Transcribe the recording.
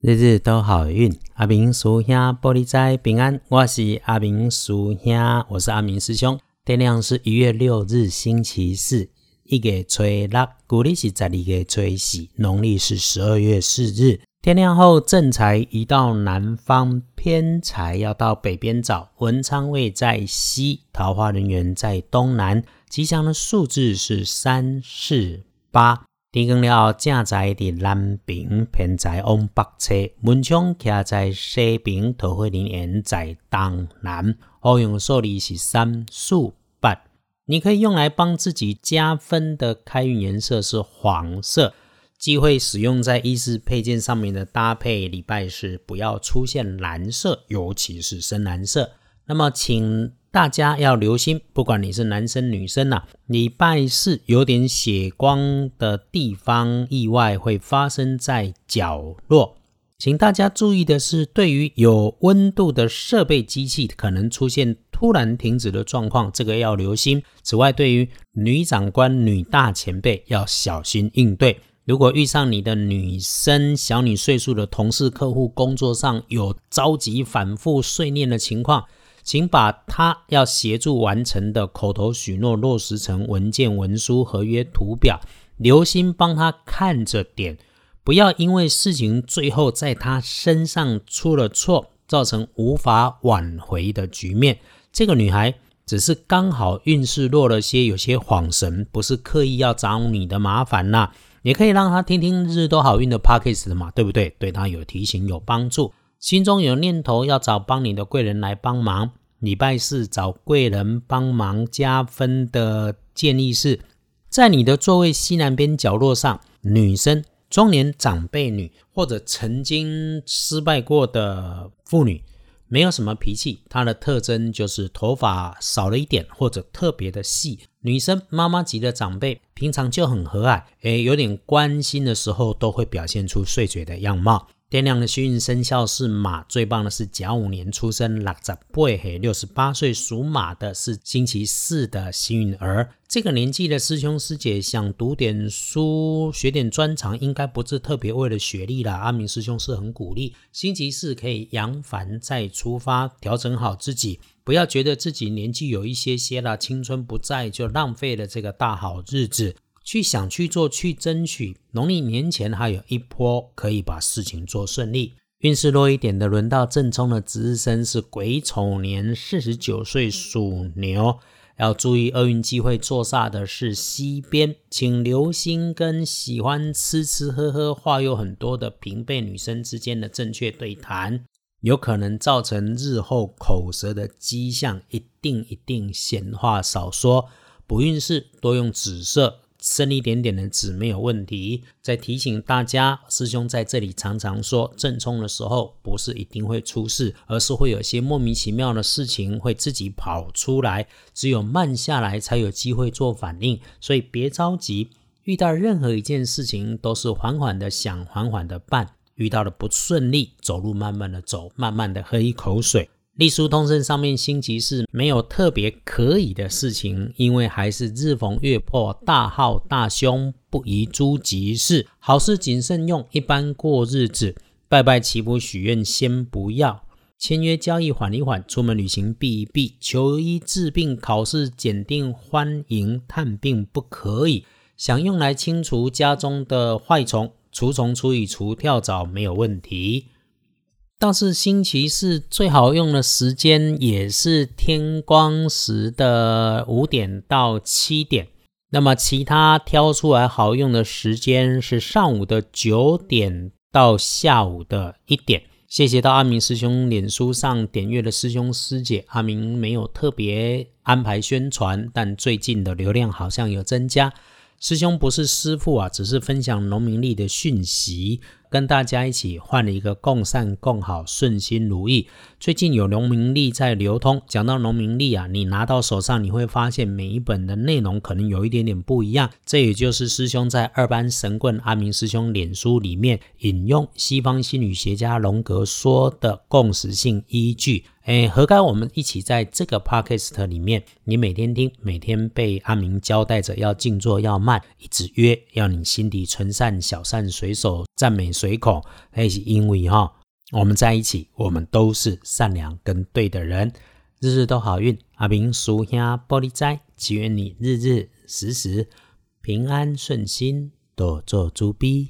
日日都好运，阿明师兄玻璃斋平安。我是阿明师兄，我是阿明师兄。天亮是一月六日，星期四，一月初六，古历是十二月初四，农历是十二月四日。天亮后，正财移到南方，偏财要到北边找。文昌位在西，桃花人员在东南。吉祥的数字是三四八。天光了，正在伫南边，偏在往北侧；门窗徛在西边，桃花林园在东南。好用数字是三、四、八。你可以用来帮自己加分的开运颜色是黄色，忌讳使用在衣饰配件上面的搭配。礼拜是不要出现蓝色，尤其是深蓝色。那么，请。大家要留心，不管你是男生女生呐，礼拜四有点血光的地方，意外会发生在角落。请大家注意的是，对于有温度的设备机器，可能出现突然停止的状况，这个要留心。此外，对于女长官、女大前辈要小心应对。如果遇上你的女生小你岁数的同事、客户，工作上有着急、反复碎念的情况。请把他要协助完成的口头许诺落实成文件、文书、合约、图表，留心帮他看着点，不要因为事情最后在他身上出了错，造成无法挽回的局面。这个女孩只是刚好运势弱了些，有些恍神，不是刻意要找你的麻烦呐。也可以让她听听日多好运的 p o c k s t 嘛，对不对？对她有提醒、有帮助。心中有念头要找帮你的贵人来帮忙。礼拜四找贵人帮忙加分的建议是，在你的座位西南边角落上，女生、中年长辈女或者曾经失败过的妇女，没有什么脾气，她的特征就是头发少了一点或者特别的细。女生妈妈级的长辈平常就很和蔼，诶，有点关心的时候都会表现出碎嘴的样貌。天亮的幸运生肖是马，最棒的是甲午年出生，六十八岁六十八岁属马的是星期四的幸运儿。这个年纪的师兄师姐想读点书、学点专长，应该不是特别为了学历啦。阿明师兄是很鼓励，星期四可以扬帆再出发，调整好自己，不要觉得自己年纪有一些些了，青春不在就浪费了这个大好日子。去想去做去争取，农历年前还有一波可以把事情做顺利。运势弱一点的，轮到正冲的值日生是癸丑年，四十九岁属牛，要注意厄运机会坐煞的是西边，请留心跟喜欢吃吃喝喝、话又很多的平辈女生之间的正确对谈，有可能造成日后口舌的迹象，一定一定闲话少说。不运势多用紫色。深一点点的纸没有问题。再提醒大家，师兄在这里常常说，正冲的时候不是一定会出事，而是会有些莫名其妙的事情会自己跑出来。只有慢下来才有机会做反应，所以别着急。遇到任何一件事情，都是缓缓的想，缓缓的办。遇到了不顺利，走路慢慢的走，慢慢的喝一口水。隶书通胜上面星期四没有特别可以的事情，因为还是日逢月破，大号大凶，不宜诸吉事，好事谨慎用，一般过日子，拜拜祈福许愿先不要，签约交易缓一缓，出门旅行避一避，求医治病考试检定欢迎探病不可以，想用来清除家中的坏虫，除虫除蚁除跳蚤没有问题。倒是星期四最好用的时间也是天光时的五点到七点，那么其他挑出来好用的时间是上午的九点到下午的一点。谢谢到阿明师兄脸书上点阅的师兄师姐，阿明没有特别安排宣传，但最近的流量好像有增加。师兄不是师傅啊，只是分享农民历的讯息。跟大家一起换了一个共善共好顺心如意。最近有农民历在流通，讲到农民历啊，你拿到手上你会发现每一本的内容可能有一点点不一样。这也就是师兄在二班神棍阿明师兄脸书里面引用西方心理学家荣格说的共识性依据。哎，何该我们一起在这个 podcast 里面，你每天听，每天被阿明交代着要静坐要慢，一直约要你心底纯善，小善随手赞美随口，那是因为哈，我们在一起，我们都是善良跟对的人，日日都好运。阿明叔兄玻璃斋，祈愿你日日时时平安顺心，多做猪逼。